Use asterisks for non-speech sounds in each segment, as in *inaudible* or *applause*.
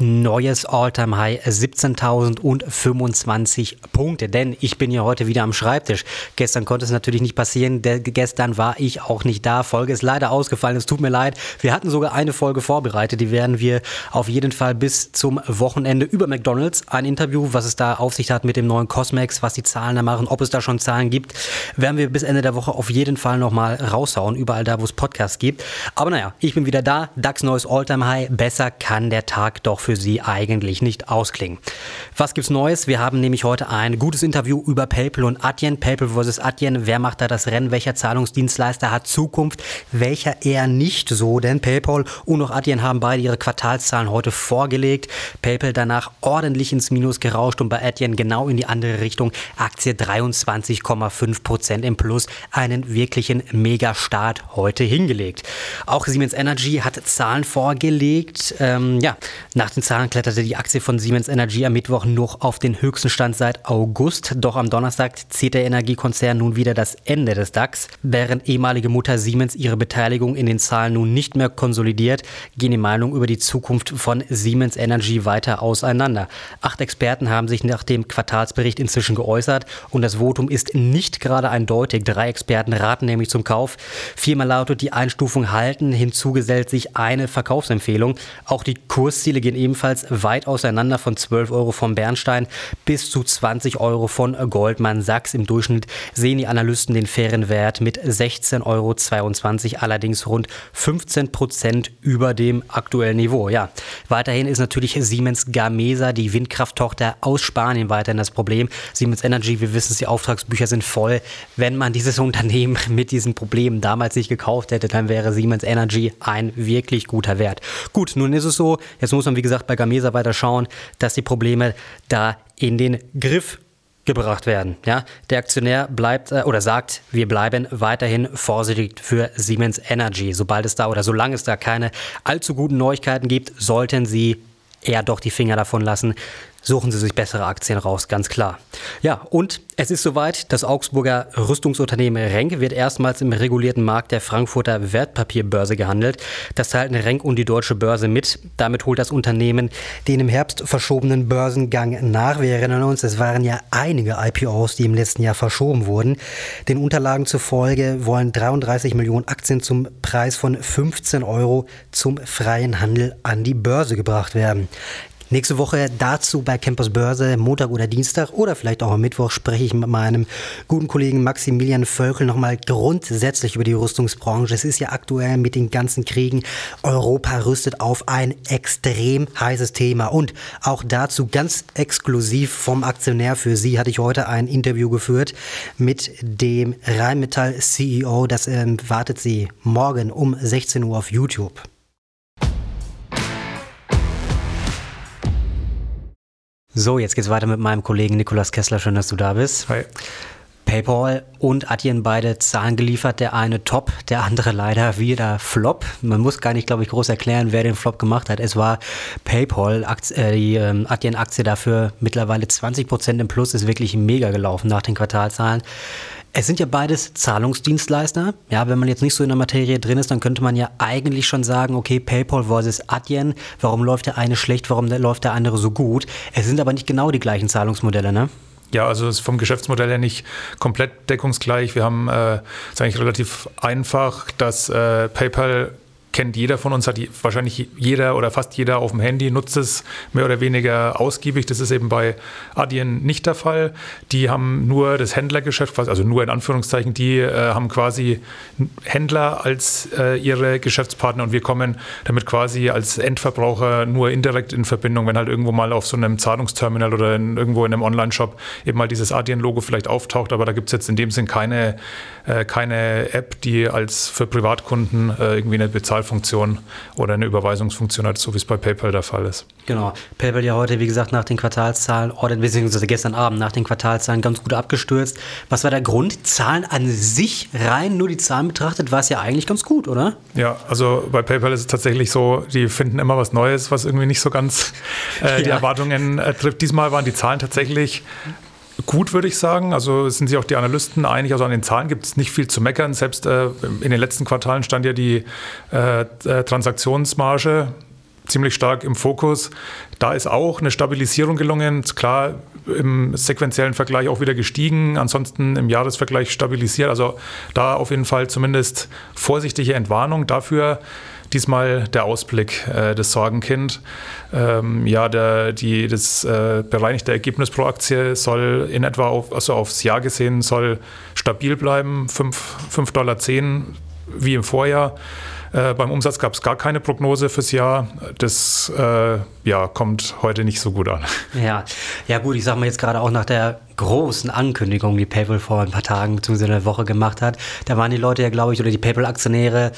neues All-Time-High, 17.025 Punkte. Denn ich bin ja heute wieder am Schreibtisch. Gestern konnte es natürlich nicht passieren. Gestern war ich auch nicht da. Folge ist leider ausgefallen. Es tut mir leid. Wir hatten sogar eine Folge vorbereitet. Die werden wir auf jeden Fall bis zum Wochenende über McDonalds. Ein Interview, was es da auf sich hat mit dem neuen Cosmex, was die Zahlen da machen, ob es da schon Zahlen gibt, werden wir bis Ende der Woche auf jeden Fall nochmal raushauen. Überall da, wo es Podcasts gibt. Aber naja, ich bin wieder da. DAX, neues All-Time-High. Besser kann der der Tag doch für Sie eigentlich nicht ausklingen. Was gibt's Neues? Wir haben nämlich heute ein gutes Interview über PayPal und Adyen. PayPal versus Adyen. Wer macht da das Rennen? Welcher Zahlungsdienstleister hat Zukunft? Welcher eher nicht so? Denn PayPal und auch Adyen haben beide ihre Quartalszahlen heute vorgelegt. PayPal danach ordentlich ins Minus gerauscht und bei Adyen genau in die andere Richtung. Aktie 23,5 Prozent im Plus. Einen wirklichen Megastart heute hingelegt. Auch Siemens Energy hat Zahlen vorgelegt. Ähm, ja, nach den Zahlen kletterte die Aktie von Siemens Energy am Mittwoch noch auf den höchsten Stand seit August. Doch am Donnerstag zieht der Energiekonzern nun wieder das Ende des DAX. Während ehemalige Mutter Siemens ihre Beteiligung in den Zahlen nun nicht mehr konsolidiert, gehen die Meinungen über die Zukunft von Siemens Energy weiter auseinander. Acht Experten haben sich nach dem Quartalsbericht inzwischen geäußert und das Votum ist nicht gerade eindeutig. Drei Experten raten nämlich zum Kauf. Viermal lautet die Einstufung halten. Hinzugesellt sich eine Verkaufsempfehlung. Auch die Kursziele gehen ebenfalls weit auseinander von 12 Euro vom Bernstein bis zu 20 Euro von Goldman Sachs. Im Durchschnitt sehen die Analysten den fairen Wert mit 16,22 Euro, allerdings rund 15 Prozent über dem aktuellen Niveau. Ja, weiterhin ist natürlich Siemens Gamesa, die Windkrafttochter aus Spanien, weiterhin das Problem. Siemens Energy, wir wissen es, die Auftragsbücher sind voll. Wenn man dieses *laughs* Unternehmen mit diesen Problemen damals nicht gekauft hätte, dann wäre Siemens Energy ein wirklich guter Wert. Gut, nun ist es so, Jetzt muss man, wie gesagt, bei Gamesa weiter schauen, dass die Probleme da in den Griff gebracht werden. Ja, der Aktionär bleibt äh, oder sagt, wir bleiben weiterhin vorsichtig für Siemens Energy. Sobald es da oder solange es da keine allzu guten Neuigkeiten gibt, sollten Sie eher doch die Finger davon lassen suchen Sie sich bessere Aktien raus, ganz klar. Ja, und es ist soweit, das Augsburger Rüstungsunternehmen Renk wird erstmals im regulierten Markt der Frankfurter Wertpapierbörse gehandelt. Das teilten Renk und die deutsche Börse mit. Damit holt das Unternehmen den im Herbst verschobenen Börsengang nach. Wir erinnern uns, es waren ja einige IPOs, die im letzten Jahr verschoben wurden. Den Unterlagen zufolge wollen 33 Millionen Aktien zum Preis von 15 Euro zum freien Handel an die Börse gebracht werden. Nächste Woche dazu bei Campus Börse, Montag oder Dienstag oder vielleicht auch am Mittwoch spreche ich mit meinem guten Kollegen Maximilian Völkel nochmal grundsätzlich über die Rüstungsbranche. Es ist ja aktuell mit den ganzen Kriegen, Europa rüstet auf ein extrem heißes Thema. Und auch dazu ganz exklusiv vom Aktionär für Sie hatte ich heute ein Interview geführt mit dem Rheinmetall CEO. Das ähm, wartet Sie morgen um 16 Uhr auf YouTube. So, jetzt geht's weiter mit meinem Kollegen Nikolas Kessler. Schön, dass du da bist. Hi. PayPal und Adyen beide Zahlen geliefert. Der eine top, der andere leider wieder Flop. Man muss gar nicht, glaube ich, groß erklären, wer den Flop gemacht hat. Es war PayPal, äh, die ähm, Adyen-Aktie dafür mittlerweile 20 Prozent im Plus, ist wirklich mega gelaufen nach den Quartalzahlen. Es sind ja beides Zahlungsdienstleister. Ja, wenn man jetzt nicht so in der Materie drin ist, dann könnte man ja eigentlich schon sagen, okay, PayPal versus Adyen, warum läuft der eine schlecht, warum läuft der andere so gut? Es sind aber nicht genau die gleichen Zahlungsmodelle, ne? Ja, also es ist vom Geschäftsmodell her nicht komplett deckungsgleich. Wir haben äh, ist eigentlich relativ einfach, dass äh, PayPal kennt jeder von uns, hat wahrscheinlich jeder oder fast jeder auf dem Handy, nutzt es mehr oder weniger ausgiebig. Das ist eben bei Adyen nicht der Fall. Die haben nur das Händlergeschäft, also nur in Anführungszeichen, die äh, haben quasi Händler als äh, ihre Geschäftspartner und wir kommen damit quasi als Endverbraucher nur indirekt in Verbindung, wenn halt irgendwo mal auf so einem Zahlungsterminal oder in, irgendwo in einem Online-Shop eben mal dieses Adyen-Logo vielleicht auftaucht. Aber da gibt es jetzt in dem Sinn keine, äh, keine App, die als für Privatkunden äh, irgendwie eine Bezahlung Bezahlfunktion oder eine Überweisungsfunktion hat, so wie es bei PayPal der Fall ist. Genau. PayPal ja heute, wie gesagt, nach den Quartalszahlen, oder beziehungsweise gestern Abend nach den Quartalszahlen ganz gut abgestürzt. Was war der Grund? Zahlen an sich rein, nur die Zahlen betrachtet, war es ja eigentlich ganz gut, oder? Ja, also bei PayPal ist es tatsächlich so, die finden immer was Neues, was irgendwie nicht so ganz äh, die *laughs* ja. Erwartungen äh, trifft. Diesmal waren die Zahlen tatsächlich gut, würde ich sagen. Also sind sich auch die Analysten einig. Also an den Zahlen gibt es nicht viel zu meckern. Selbst äh, in den letzten Quartalen stand ja die äh, äh Transaktionsmarge ziemlich stark im Fokus. Da ist auch eine Stabilisierung gelungen. Klar, im sequenziellen Vergleich auch wieder gestiegen, ansonsten im Jahresvergleich stabilisiert. Also da auf jeden Fall zumindest vorsichtige Entwarnung. Dafür diesmal der Ausblick äh, des Sorgenkind. Ähm, ja, der, die, das äh, bereinigte Ergebnis pro Aktie soll in etwa auf, also aufs Jahr gesehen, soll stabil bleiben, 5,10 Dollar wie im Vorjahr. Äh, beim Umsatz gab es gar keine Prognose fürs Jahr. Das äh, ja, kommt heute nicht so gut an. *laughs* Ja, ja gut, ich sage mal jetzt gerade auch nach der großen Ankündigung, die PayPal vor ein paar Tagen bzw. einer Woche gemacht hat, da waren die Leute ja, glaube ich, oder die PayPal-Aktionäre,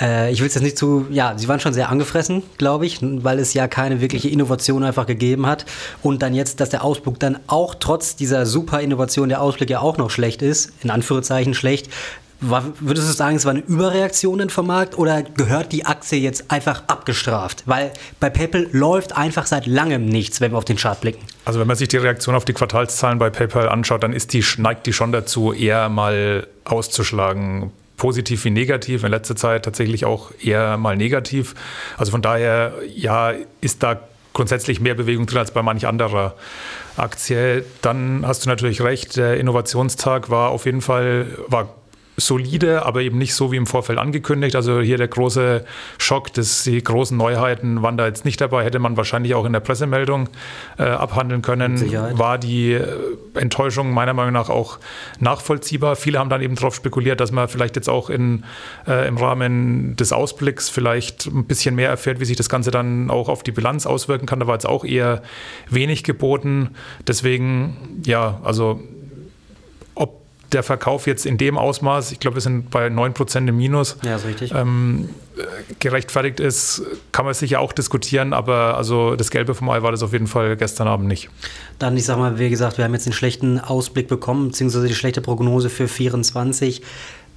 äh, ich will es jetzt nicht zu, ja, sie waren schon sehr angefressen, glaube ich, weil es ja keine wirkliche Innovation einfach gegeben hat. Und dann jetzt, dass der Ausblick dann auch trotz dieser super Innovation der Ausblick ja auch noch schlecht ist, in Anführungszeichen schlecht, war, würdest du sagen, es war eine Überreaktion vom Markt oder gehört die Aktie jetzt einfach abgestraft? Weil bei PayPal läuft einfach seit langem nichts, wenn wir auf den Chart blicken. Also wenn man sich die Reaktion auf die Quartalszahlen bei PayPal anschaut, dann ist die, neigt die schon dazu, eher mal auszuschlagen positiv wie negativ, in letzter Zeit tatsächlich auch eher mal negativ. Also von daher, ja, ist da grundsätzlich mehr Bewegung drin als bei manch anderer Aktie. Dann hast du natürlich recht, der Innovationstag war auf jeden Fall, war solide, aber eben nicht so wie im Vorfeld angekündigt. Also hier der große Schock, dass die großen Neuheiten waren da jetzt nicht dabei, hätte man wahrscheinlich auch in der Pressemeldung äh, abhandeln können. War die äh, Enttäuschung meiner Meinung nach auch nachvollziehbar. Viele haben dann eben darauf spekuliert, dass man vielleicht jetzt auch in, äh, im Rahmen des Ausblicks vielleicht ein bisschen mehr erfährt, wie sich das Ganze dann auch auf die Bilanz auswirken kann. Da war jetzt auch eher wenig geboten. Deswegen, ja, also der Verkauf jetzt in dem Ausmaß, ich glaube, wir sind bei 9% im Minus, ja, ist richtig. Ähm, gerechtfertigt ist, kann man sicher auch diskutieren, aber also das Gelbe vom Ei war das auf jeden Fall gestern Abend nicht. Dann, ich sag mal, wie gesagt, wir haben jetzt einen schlechten Ausblick bekommen, beziehungsweise die schlechte Prognose für 24.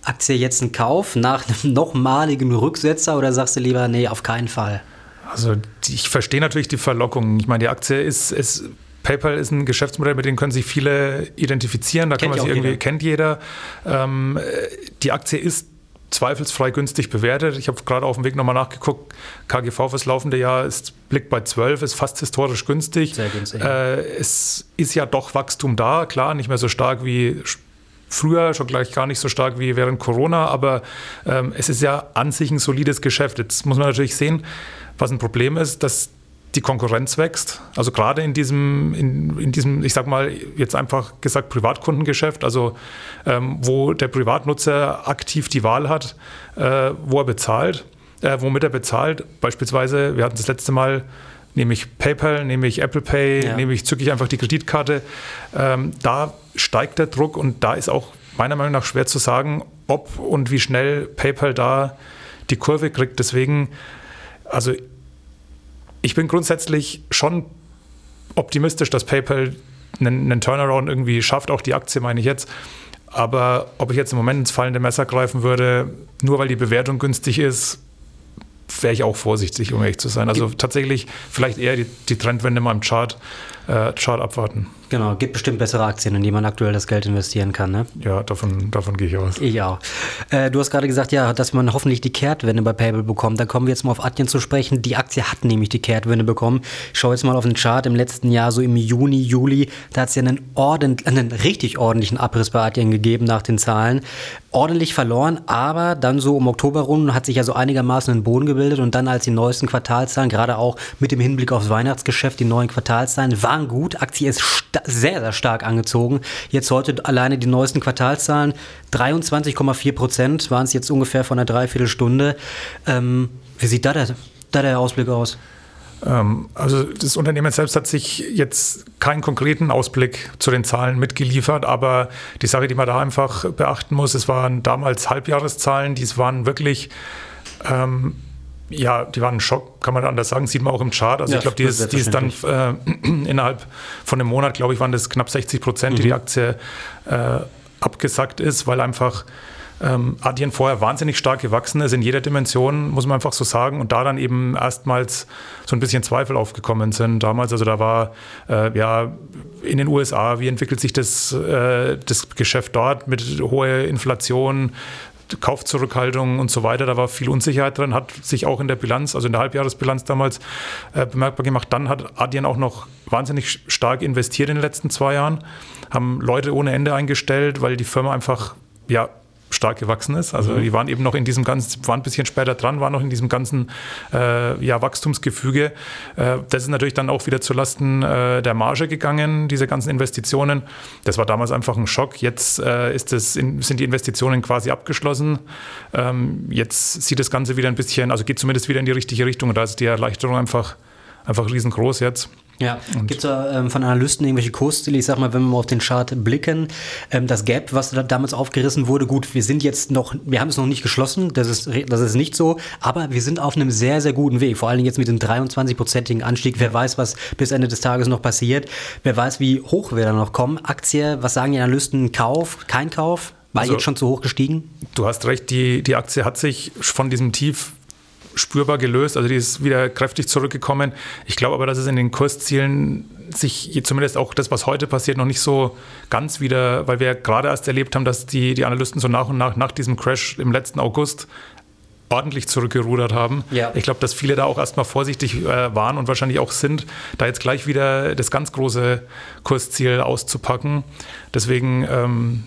Aktie jetzt ein Kauf nach einem *laughs* nochmaligen Rücksetzer oder sagst du lieber, nee, auf keinen Fall? Also ich verstehe natürlich die Verlockung. Ich meine, die Aktie ist, ist PayPal ist ein Geschäftsmodell, mit dem können sich viele identifizieren. Da kennt kann man sich irgendwie, jeder. kennt jeder. Ähm, die Aktie ist zweifelsfrei günstig bewertet. Ich habe gerade auf dem Weg nochmal nachgeguckt. KGV fürs laufende Jahr ist Blick bei 12, ist fast historisch günstig. Sehr günstig. Äh, es ist ja doch Wachstum da, klar, nicht mehr so stark wie früher, schon gleich gar nicht so stark wie während Corona, aber ähm, es ist ja an sich ein solides Geschäft. Jetzt muss man natürlich sehen, was ein Problem ist, dass die Konkurrenz wächst. Also gerade in diesem, in, in diesem, ich sag mal, jetzt einfach gesagt, Privatkundengeschäft, also ähm, wo der Privatnutzer aktiv die Wahl hat, äh, wo er bezahlt, äh, womit er bezahlt. Beispielsweise, wir hatten das letzte Mal, nehme ich PayPal, nehme ich Apple Pay, ja. nehme ich zücke einfach die Kreditkarte. Ähm, da steigt der Druck und da ist auch meiner Meinung nach schwer zu sagen, ob und wie schnell PayPal da die Kurve kriegt. Deswegen, also ich bin grundsätzlich schon optimistisch, dass PayPal einen, einen Turnaround irgendwie schafft, auch die Aktie meine ich jetzt. Aber ob ich jetzt im Moment ins fallende Messer greifen würde, nur weil die Bewertung günstig ist, wäre ich auch vorsichtig, um ehrlich zu sein. Also tatsächlich vielleicht eher die, die Trendwende mal im Chart, äh, Chart abwarten. Genau, gibt bestimmt bessere Aktien, in die man aktuell das Geld investieren kann. Ne? Ja, davon, davon gehe ich aus. Ich auch. Äh, du hast gerade gesagt, ja, dass man hoffentlich die Kehrtwende bei PayPal bekommt. Da kommen wir jetzt mal auf Adyen zu sprechen. Die Aktie hat nämlich die Kehrtwende bekommen. Ich schaue jetzt mal auf den Chart im letzten Jahr, so im Juni, Juli. Da hat es ja einen, ordent, einen richtig ordentlichen Abriss bei Adyen gegeben nach den Zahlen. Ordentlich verloren, aber dann so um Oktober rum hat sich ja so einigermaßen ein Boden gebildet und dann als die neuesten Quartalszahlen, gerade auch mit dem Hinblick aufs Weihnachtsgeschäft, die neuen Quartalszahlen waren gut. Aktie ist sehr, sehr stark angezogen. Jetzt heute alleine die neuesten Quartalszahlen, 23,4 Prozent waren es jetzt ungefähr von einer Dreiviertelstunde. Ähm, wie sieht da der, da der Ausblick aus? Ähm, also das Unternehmen selbst hat sich jetzt keinen konkreten Ausblick zu den Zahlen mitgeliefert, aber die Sache, die man da einfach beachten muss, es waren damals Halbjahreszahlen, die waren wirklich ähm, ja, die waren ein Schock, kann man anders sagen, sieht man auch im Chart. Also ja, ich glaube, die, ist, die ist dann äh, *clears throat* innerhalb von einem Monat, glaube ich, waren das knapp 60 Prozent, mhm. die die Aktie äh, abgesackt ist, weil einfach ähm, Adyen vorher wahnsinnig stark gewachsen ist in jeder Dimension, muss man einfach so sagen. Und da dann eben erstmals so ein bisschen Zweifel aufgekommen sind damals. Also da war äh, ja in den USA, wie entwickelt sich das, äh, das Geschäft dort mit hoher Inflation, Kaufzurückhaltung und so weiter. Da war viel Unsicherheit drin, hat sich auch in der Bilanz, also in der Halbjahresbilanz damals äh, bemerkbar gemacht. Dann hat Adyen auch noch wahnsinnig stark investiert in den letzten zwei Jahren, haben Leute ohne Ende eingestellt, weil die Firma einfach ja stark gewachsen ist. Also mhm. die waren eben noch in diesem ganzen, waren ein bisschen später dran, waren noch in diesem ganzen äh, ja, Wachstumsgefüge. Äh, das ist natürlich dann auch wieder zulasten äh, der Marge gegangen, diese ganzen Investitionen. Das war damals einfach ein Schock. Jetzt äh, ist das in, sind die Investitionen quasi abgeschlossen. Ähm, jetzt sieht das Ganze wieder ein bisschen, also geht zumindest wieder in die richtige Richtung. Da ist die Erleichterung einfach, einfach riesengroß jetzt. Ja, gibt es da ähm, von Analysten irgendwelche Kursstile? Ich sag mal, wenn wir mal auf den Chart blicken, ähm, das Gap, was da damals aufgerissen wurde, gut, wir sind jetzt noch, wir haben es noch nicht geschlossen, das ist, das ist nicht so, aber wir sind auf einem sehr, sehr guten Weg. Vor allen Dingen jetzt mit dem 23-prozentigen Anstieg. Wer weiß, was bis Ende des Tages noch passiert. Wer weiß, wie hoch wir da noch kommen. Aktie, was sagen die Analysten? Kauf, kein Kauf? War also, jetzt schon zu hoch gestiegen? Du hast recht, die, die Aktie hat sich von diesem Tief spürbar gelöst. Also die ist wieder kräftig zurückgekommen. Ich glaube aber, dass es in den Kurszielen sich zumindest auch das, was heute passiert, noch nicht so ganz wieder, weil wir gerade erst erlebt haben, dass die, die Analysten so nach und nach nach diesem Crash im letzten August ordentlich zurückgerudert haben. Ja. Ich glaube, dass viele da auch erstmal vorsichtig äh, waren und wahrscheinlich auch sind, da jetzt gleich wieder das ganz große Kursziel auszupacken. Deswegen, ähm,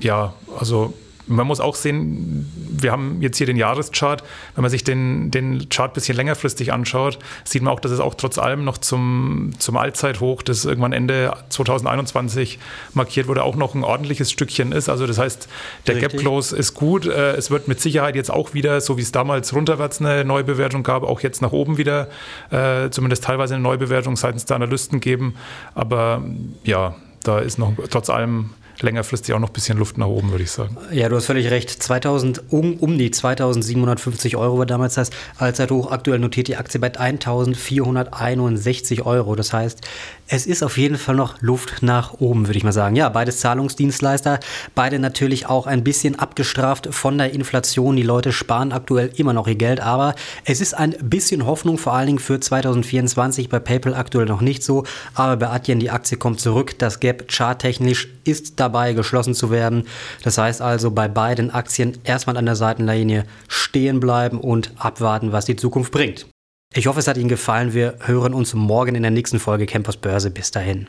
ja, also man muss auch sehen, wir haben jetzt hier den Jahreschart. Wenn man sich den, den Chart ein bisschen längerfristig anschaut, sieht man auch, dass es auch trotz allem noch zum, zum Allzeithoch, das irgendwann Ende 2021 markiert wurde, auch noch ein ordentliches Stückchen ist. Also das heißt, der Richtig. Gap Close ist gut. Äh, es wird mit Sicherheit jetzt auch wieder, so wie es damals runterwärts eine Neubewertung gab, auch jetzt nach oben wieder äh, zumindest teilweise eine Neubewertung seitens der Analysten geben. Aber ja, da ist noch trotz allem längerfristig auch noch ein bisschen Luft nach oben, würde ich sagen. Ja, du hast völlig recht. 2000, um, um die 2750 Euro war damals das Allzeithoch. Aktuell notiert die Aktie bei 1461 Euro. Das heißt, es ist auf jeden Fall noch Luft nach oben, würde ich mal sagen. Ja, beides Zahlungsdienstleister, beide natürlich auch ein bisschen abgestraft von der Inflation. Die Leute sparen aktuell immer noch ihr Geld, aber es ist ein bisschen Hoffnung, vor allen Dingen für 2024. Bei PayPal aktuell noch nicht so, aber bei Adyen die Aktie kommt zurück. Das Gap charttechnisch ist dabei, geschlossen zu werden. Das heißt also, bei beiden Aktien erstmal an der Seitenlinie stehen bleiben und abwarten, was die Zukunft bringt. Ich hoffe, es hat Ihnen gefallen. Wir hören uns morgen in der nächsten Folge Campus Börse. Bis dahin.